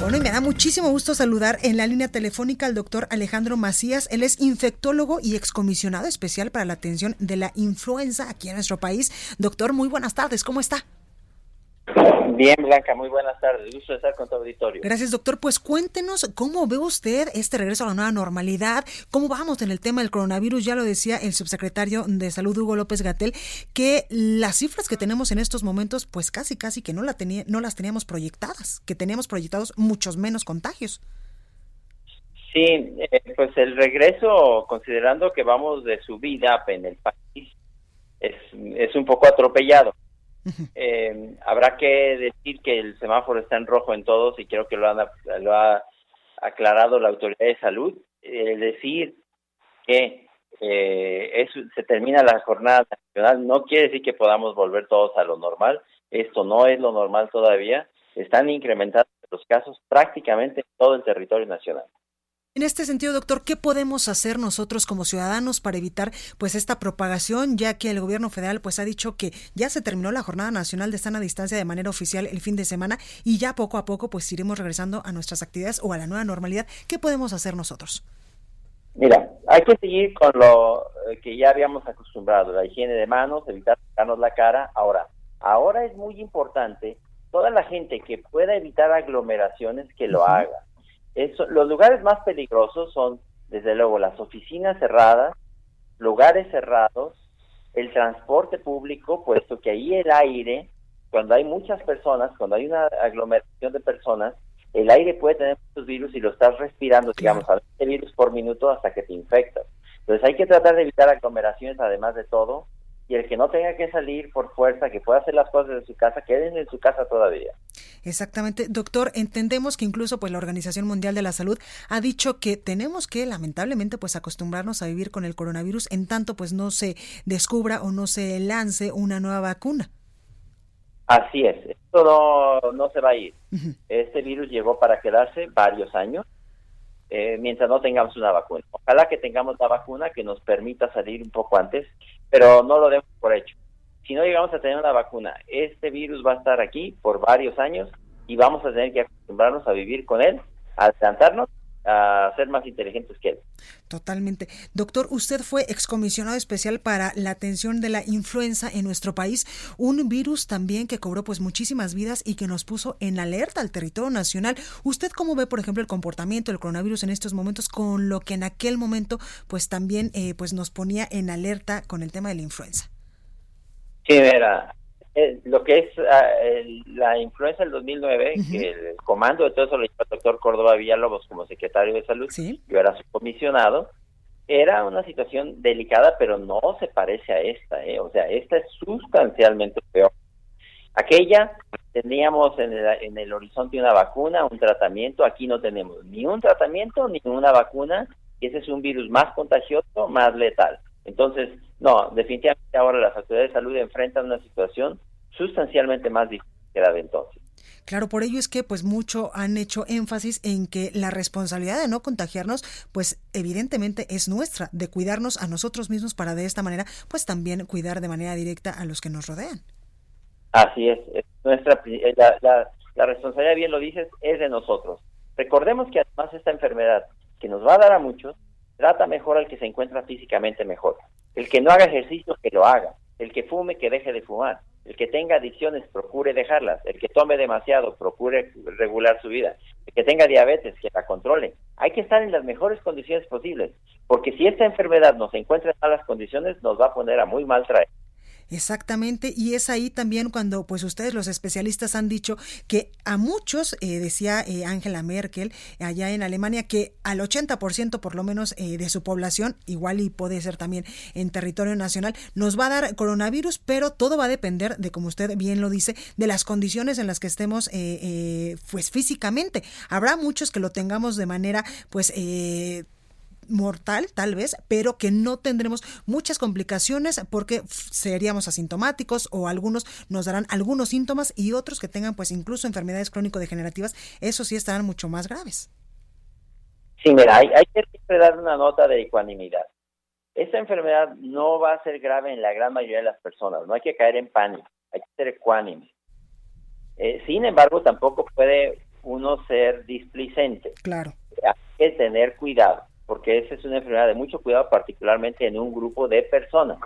Bueno, y me da muchísimo gusto saludar en la línea telefónica al doctor Alejandro Macías. Él es infectólogo y excomisionado especial para la atención de la influenza aquí en nuestro país. Doctor, muy buenas tardes. ¿Cómo está? Bien, Blanca, muy buenas tardes. Gusto estar con tu auditorio. Gracias, doctor. Pues cuéntenos cómo ve usted este regreso a la nueva normalidad, cómo vamos en el tema del coronavirus. Ya lo decía el subsecretario de Salud, Hugo López Gatel, que las cifras que tenemos en estos momentos, pues casi, casi que no, la tenía, no las teníamos proyectadas, que teníamos proyectados muchos menos contagios. Sí, eh, pues el regreso, considerando que vamos de subida en el país, es, es un poco atropellado eh, habrá que decir que el semáforo está en rojo en todos y creo que lo, lo ha aclarado la autoridad de salud. Es decir que eh, se termina la jornada nacional no quiere decir que podamos volver todos a lo normal. Esto no es lo normal todavía. Están incrementando los casos prácticamente en todo el territorio nacional. En este sentido, doctor, ¿qué podemos hacer nosotros como ciudadanos para evitar pues esta propagación, ya que el gobierno federal pues ha dicho que ya se terminó la jornada nacional de sana distancia de manera oficial el fin de semana y ya poco a poco pues iremos regresando a nuestras actividades o a la nueva normalidad? ¿Qué podemos hacer nosotros? Mira, hay que seguir con lo eh, que ya habíamos acostumbrado, la higiene de manos, evitar tocarnos la cara. Ahora, ahora es muy importante toda la gente que pueda evitar aglomeraciones que lo haga los lugares más peligrosos son, desde luego, las oficinas cerradas, lugares cerrados, el transporte público, puesto que ahí el aire, cuando hay muchas personas, cuando hay una aglomeración de personas, el aire puede tener muchos virus y lo estás respirando, digamos, a 20 virus por minuto hasta que te infectas. Entonces hay que tratar de evitar aglomeraciones, además de todo, y el que no tenga que salir por fuerza, que pueda hacer las cosas de su casa, queden en su casa todavía. Exactamente, doctor, entendemos que incluso pues la Organización Mundial de la Salud ha dicho que tenemos que lamentablemente pues acostumbrarnos a vivir con el coronavirus en tanto pues no se descubra o no se lance una nueva vacuna. Así es, esto no, no se va a ir. Este virus llegó para quedarse varios años eh, mientras no tengamos una vacuna. Ojalá que tengamos la vacuna que nos permita salir un poco antes, pero no lo demos por hecho. Si no llegamos a tener una vacuna, este virus va a estar aquí por varios años y vamos a tener que acostumbrarnos a vivir con él, adelantarnos a ser más inteligentes que él. Totalmente. Doctor, usted fue excomisionado especial para la atención de la influenza en nuestro país, un virus también que cobró pues muchísimas vidas y que nos puso en alerta al territorio nacional. ¿Usted cómo ve, por ejemplo, el comportamiento del coronavirus en estos momentos con lo que en aquel momento pues también eh, pues nos ponía en alerta con el tema de la influenza? Sí, mira, eh, lo que es ah, la influenza del 2009, que el comando de todo eso lo llevó el doctor Córdoba Villalobos como secretario de salud, yo era su comisionado, era una situación delicada, pero no se parece a esta, ¿eh? o sea, esta es sustancialmente peor. Aquella teníamos en el, en el horizonte una vacuna, un tratamiento, aquí no tenemos ni un tratamiento ni una vacuna, y ese es un virus más contagioso, más letal. Entonces, No, definitivamente ahora las autoridades de salud enfrentan una situación sustancialmente más difícil que la de entonces. Claro, por ello es que pues mucho han hecho énfasis en que la responsabilidad de no contagiarnos pues evidentemente es nuestra, de cuidarnos a nosotros mismos para de esta manera pues también cuidar de manera directa a los que nos rodean. Así es, nuestra eh, la, la responsabilidad, bien lo dices, es de nosotros. Recordemos que además esta enfermedad que nos va a dar a muchos, trata mejor al que se encuentra físicamente mejor. El que no haga ejercicio, que lo haga. El que fume, que deje de fumar. El que tenga adicciones, procure dejarlas. El que tome demasiado, procure regular su vida. El que tenga diabetes, que la controle. Hay que estar en las mejores condiciones posibles, porque si esta enfermedad nos encuentra en malas condiciones, nos va a poner a muy mal traer. Exactamente, y es ahí también cuando pues ustedes los especialistas han dicho que a muchos, eh, decía eh, Angela Merkel allá en Alemania, que al 80% por lo menos eh, de su población, igual y puede ser también en territorio nacional, nos va a dar coronavirus, pero todo va a depender de, como usted bien lo dice, de las condiciones en las que estemos pues físicamente. Habrá muchos que lo tengamos de manera pues mortal, tal vez, pero que no tendremos muchas complicaciones porque seríamos asintomáticos o algunos nos darán algunos síntomas y otros que tengan pues incluso enfermedades crónico-degenerativas, eso sí estarán mucho más graves. Sí, mira, hay, que siempre dar una nota de ecuanimidad. Esta enfermedad no va a ser grave en la gran mayoría de las personas, no hay que caer en pánico, hay que ser ecuánime. Eh, sin embargo, tampoco puede uno ser displicente. Claro. Hay que tener cuidado porque esa es una enfermedad de mucho cuidado, particularmente en un grupo de personas.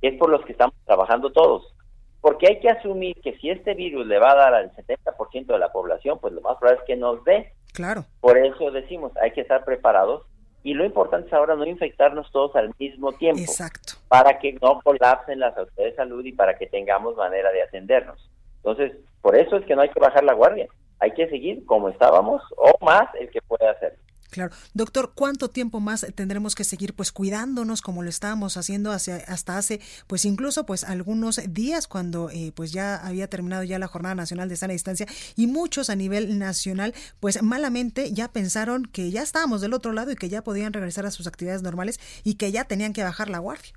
Es por los que estamos trabajando todos. Porque hay que asumir que si este virus le va a dar al 70% de la población, pues lo más probable es que nos dé. Claro. Por eso decimos, hay que estar preparados y lo importante es ahora no infectarnos todos al mismo tiempo. Exacto. Para que no colapsen las autoridades de salud y para que tengamos manera de atendernos. Entonces, por eso es que no hay que bajar la guardia. Hay que seguir como estábamos o más el que puede hacerlo. Claro. Doctor, ¿cuánto tiempo más tendremos que seguir pues cuidándonos como lo estábamos haciendo hacia, hasta hace pues incluso pues algunos días cuando eh, pues ya había terminado ya la Jornada Nacional de Sana Distancia y muchos a nivel nacional pues malamente ya pensaron que ya estábamos del otro lado y que ya podían regresar a sus actividades normales y que ya tenían que bajar la guardia?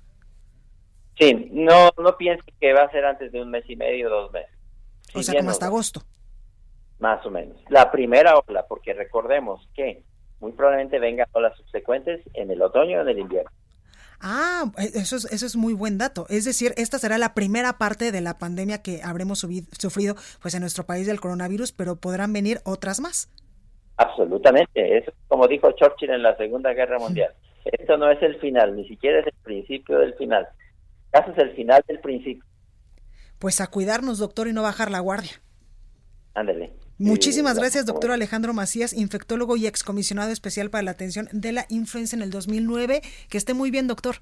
Sí, no, no piensen que va a ser antes de un mes y medio, dos meses. o sea, como hasta agosto. Más o menos. La primera ola, porque recordemos que muy probablemente vengan olas subsecuentes en el otoño o en el invierno. Ah, eso es, eso es muy buen dato. Es decir, esta será la primera parte de la pandemia que habremos sufrido pues en nuestro país del coronavirus, pero podrán venir otras más. Absolutamente. Eso como dijo Churchill en la Segunda Guerra Mundial. Esto no es el final, ni siquiera es el principio del final. Casi es el final del principio. Pues a cuidarnos, doctor, y no bajar la guardia. Ándale. Muchísimas gracias, doctor Alejandro Macías, infectólogo y excomisionado especial para la atención de la influenza en el 2009. Que esté muy bien, doctor.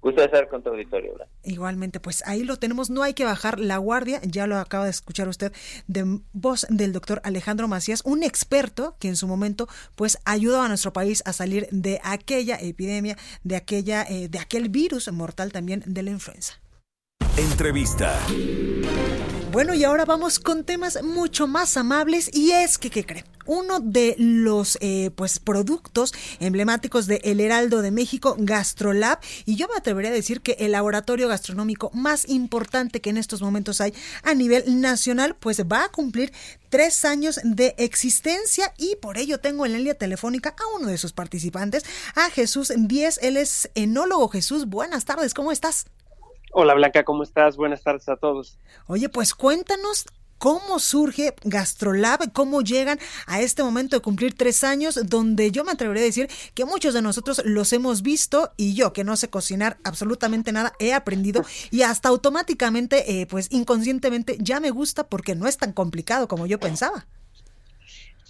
Gusto de estar con tu auditorio. Igualmente, pues ahí lo tenemos. No hay que bajar la guardia. Ya lo acaba de escuchar usted de voz del doctor Alejandro Macías, un experto que en su momento, pues, ayudó a nuestro país a salir de aquella epidemia, de aquella, eh, de aquel virus mortal también de la influenza. Entrevista. Bueno, y ahora vamos con temas mucho más amables y es que, ¿qué creen? Uno de los eh, pues productos emblemáticos de El Heraldo de México, Gastrolab, y yo me atrevería a decir que el laboratorio gastronómico más importante que en estos momentos hay a nivel nacional, pues va a cumplir tres años de existencia y por ello tengo en la línea telefónica a uno de sus participantes, a Jesús Díez, él es enólogo. Jesús, buenas tardes, ¿cómo estás? Hola Blanca, ¿cómo estás? Buenas tardes a todos. Oye, pues cuéntanos cómo surge Gastrolab, cómo llegan a este momento de cumplir tres años, donde yo me atrevería a decir que muchos de nosotros los hemos visto y yo que no sé cocinar absolutamente nada, he aprendido y hasta automáticamente, eh, pues inconscientemente ya me gusta porque no es tan complicado como yo pensaba.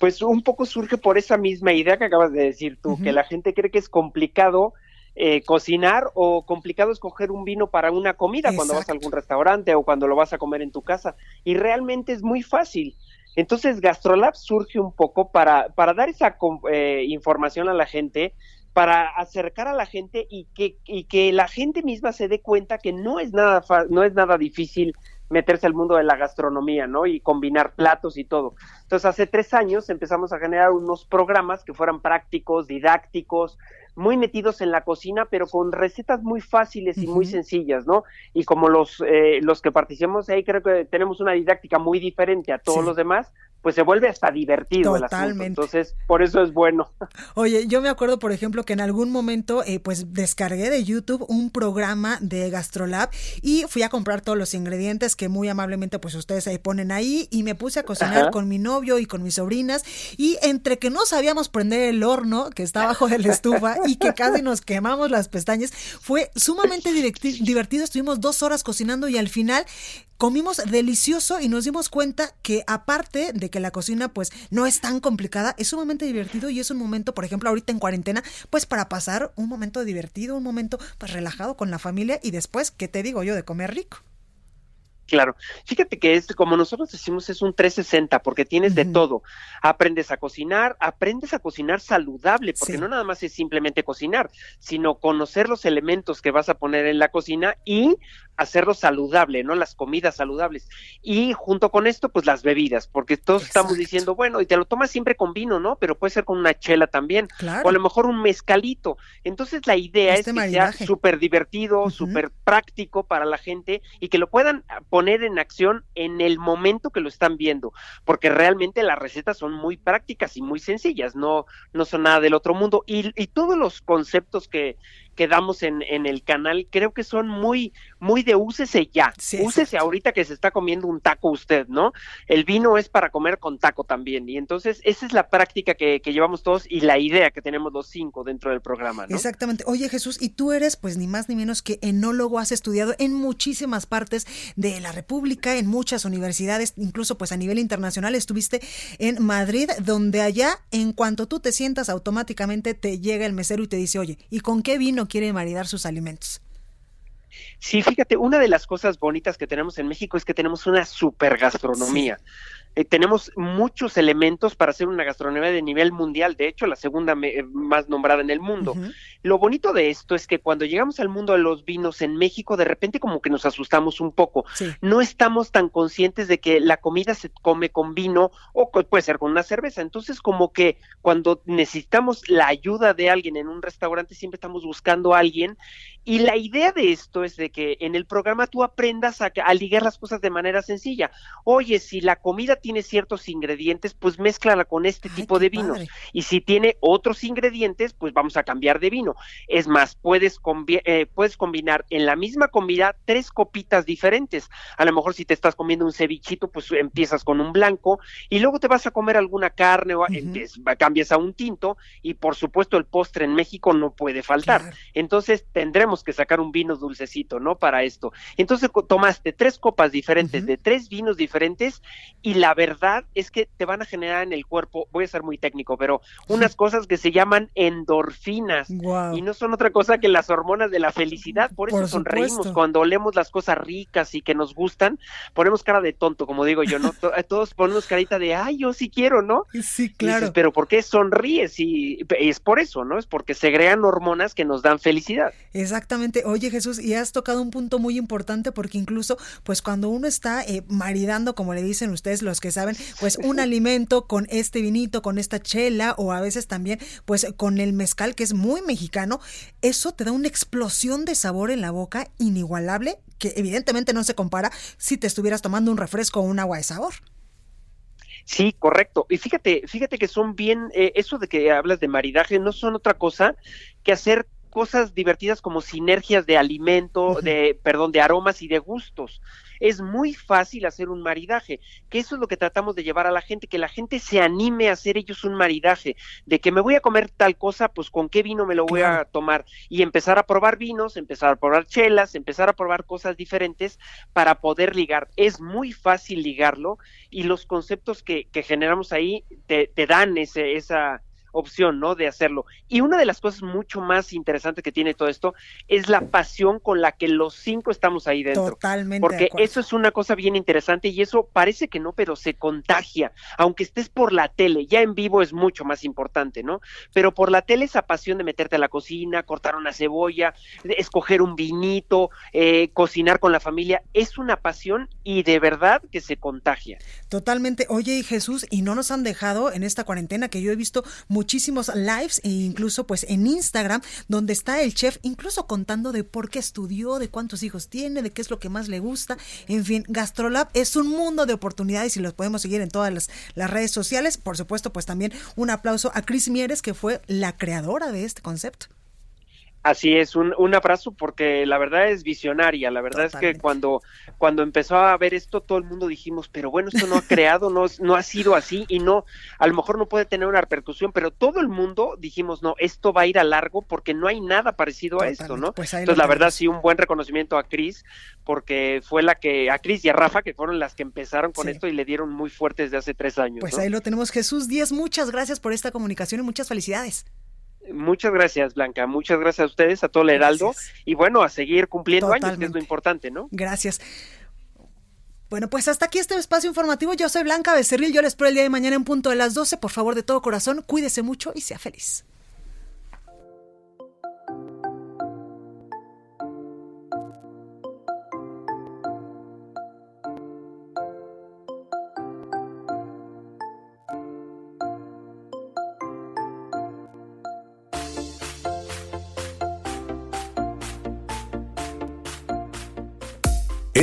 Pues un poco surge por esa misma idea que acabas de decir tú, que la gente cree que es complicado eh, cocinar o complicado escoger un vino para una comida cuando vas a algún restaurante o cuando lo vas a comer en tu casa. Y realmente es muy fácil. Entonces Gastrolab surge un poco para, para dar esa eh, información a la gente, para acercar a la gente y que, y que la gente misma se dé cuenta que no es nada, no es nada difícil meterse al mundo de la gastronomía, ¿no? Y combinar platos y todo. Entonces, hace tres años empezamos a generar unos programas que fueran prácticos, didácticos, muy metidos en la cocina, pero con recetas muy fáciles y muy sencillas, ¿no? Y como los, eh, los que participamos ahí, creo que tenemos una didáctica muy diferente a todos los demás, pues se vuelve hasta divertido el asunto. Entonces, por eso es bueno. Oye, yo me acuerdo, por ejemplo, que en algún momento, eh, pues descargué de YouTube un programa de Gastrolab y fui a comprar todos los ingredientes que muy amablemente, pues ustedes ahí ponen ahí y me puse a cocinar con mi novio y con mis sobrinas y entre que no sabíamos prender el horno que está abajo de la estufa y que casi nos quemamos las pestañas, fue sumamente divertido. Estuvimos dos horas cocinando y al final comimos delicioso y nos dimos cuenta que aparte de que la cocina pues no es tan complicada, es sumamente divertido y es un momento, por ejemplo, ahorita en cuarentena, pues para pasar un momento divertido, un momento pues relajado con la familia y después, ¿qué te digo yo de comer rico? Claro, fíjate que es como nosotros decimos es un 360 porque tienes de todo. Aprendes a cocinar, aprendes a cocinar saludable, porque no nada más es simplemente cocinar, sino conocer los elementos que vas a poner en la cocina y hacerlo saludable, ¿no? Las comidas saludables. Y junto con esto, pues las bebidas, porque todos estamos diciendo, bueno, y te lo tomas siempre con vino, ¿no? Pero puede ser con una chela también, o a lo mejor un mezcalito. Entonces la idea este es que sea súper divertido, súper práctico para la gente y que lo puedan poner en acción en el momento que lo están viendo, porque realmente las recetas son muy prácticas y muy sencillas, no, no son nada del otro mundo. Y, y todos los conceptos que, que damos en, en el canal, creo que son muy, muy de úsese ya. úsese ahorita que se está comiendo un taco usted, ¿no? El vino es para comer con taco también. Y entonces esa es la práctica que, que llevamos todos y la idea que tenemos los cinco dentro del programa, ¿no? Exactamente. Oye, Jesús, y tú eres, pues ni más ni menos que enólogo, has estudiado en muchísimas partes de la República, en muchas universidades, incluso pues a nivel internacional. Estuviste en Madrid, donde allá, en cuanto tú te sientas, automáticamente te llega el mesero y te dice, oye, ¿y con qué vino quiere maridar sus alimentos. Sí, fíjate, una de las cosas bonitas que tenemos en México es que tenemos una super gastronomía. Eh, tenemos muchos elementos para hacer una gastronomía de nivel mundial, de hecho la segunda eh, más nombrada en el mundo. Lo bonito de esto es que cuando llegamos al mundo de los vinos en México, de repente como que nos asustamos un poco. No estamos tan conscientes de que la comida se come con vino o puede ser con una cerveza. Entonces como que cuando necesitamos la ayuda de alguien en un restaurante, siempre estamos buscando a alguien. Y la idea de esto es de que en el programa tú aprendas a, a ligar las cosas de manera sencilla. Oye, si la comida tiene ciertos ingredientes, pues mézclala con este tipo de vinos. Y si tiene otros ingredientes, pues vamos a cambiar de vino. Es más, puedes, eh, puedes combinar en la misma comida tres copitas diferentes. A lo mejor si te estás comiendo un cevichito, pues empiezas con un blanco y luego te vas a comer alguna carne o cambias a un tinto y por supuesto el postre en México no puede faltar. Entonces tendremos que sacar un vino dulcecito, ¿no? Para esto. Entonces tomaste tres copas diferentes de tres vinos diferentes y la verdad es que te van a generar en el cuerpo, voy a ser muy técnico, pero unas cosas que se llaman endorfinas y no son otra cosa que las hormonas de la felicidad, por eso sonreímos cuando olemos las cosas ricas y que nos gustan, ponemos cara de tonto, como digo yo, ¿no? Eh, todos ponemos carita de, ay, yo sí quiero, ¿no? Sí, claro. pero ¿por qué sonríes? Y es por eso, ¿no? Es porque se crean hormonas que nos dan felicidad. Exactamente. Oye, Jesús, y has tocado un punto muy importante porque incluso, pues cuando uno está eh, maridando, como le dicen ustedes los que saben, pues un alimento con este vinito, con esta chela o a veces también pues con el mezcal que es muy mexicano, eso te da una explosión de sabor en la boca inigualable que evidentemente no se compara si te estuvieras tomando un refresco o un agua de sabor. Sí, correcto. Y fíjate, fíjate que son bien, eh, eso de que hablas de maridaje, no son otra cosa que hacer cosas divertidas como sinergias de alimento, de, perdón, de aromas y de gustos. Es muy fácil hacer un maridaje, que eso es lo que tratamos de llevar a la gente, que la gente se anime a hacer ellos un maridaje, de que me voy a comer tal cosa, pues con qué vino me lo voy a tomar y empezar a probar vinos, empezar a probar chelas, empezar a probar cosas diferentes para poder ligar. Es muy fácil ligarlo y los conceptos que, que generamos ahí te, te dan ese, esa opción, ¿no? De hacerlo. Y una de las cosas mucho más interesantes que tiene todo esto es la pasión con la que los cinco estamos ahí dentro. Totalmente. Porque eso es una cosa bien interesante y eso parece que no, pero se contagia. Aunque estés por la tele, ya en vivo es mucho más importante, ¿no? Pero por la tele esa pasión de meterte a la cocina, cortar una cebolla, escoger un vinito, eh, cocinar con la familia, es una pasión y de verdad que se contagia. Totalmente. Oye, Jesús, y no nos han dejado en esta cuarentena que yo he visto muchísimos lives e incluso pues en Instagram donde está el chef incluso contando de por qué estudió, de cuántos hijos tiene, de qué es lo que más le gusta. En fin, Gastrolab es un mundo de oportunidades y los podemos seguir en todas las, redes sociales. Por supuesto, pues también un aplauso a Cris Mieres que fue la creadora de este concepto. Así es, un, un, abrazo porque la verdad es visionaria, la verdad es que cuando, cuando empezó a ver esto todo el mundo dijimos, pero bueno, esto no ha creado, no, no ha sido así y no, a lo mejor no puede tener una repercusión, pero todo el mundo dijimos, no, esto va a ir a largo porque no hay nada parecido a esto, ¿no? Pues Entonces la verdad sí, un buen reconocimiento a Cris porque fue la que, a Cris y a Rafa, que fueron las que empezaron con Sí. esto y le dieron muy fuerte desde hace tres años. Pues ¿no? ahí lo tenemos, Jesús Díaz. Muchas gracias por esta comunicación y muchas felicidades. Muchas gracias, Blanca. Muchas gracias a ustedes, a todo el Heraldo. Y bueno, a seguir cumpliendo años, que es lo importante, ¿no? Gracias. Bueno, pues hasta aquí este espacio informativo. Yo soy Blanca Becerril. Yo les espero el día de mañana en punto de las 12. Por favor, de todo corazón, cuídese mucho y sea feliz.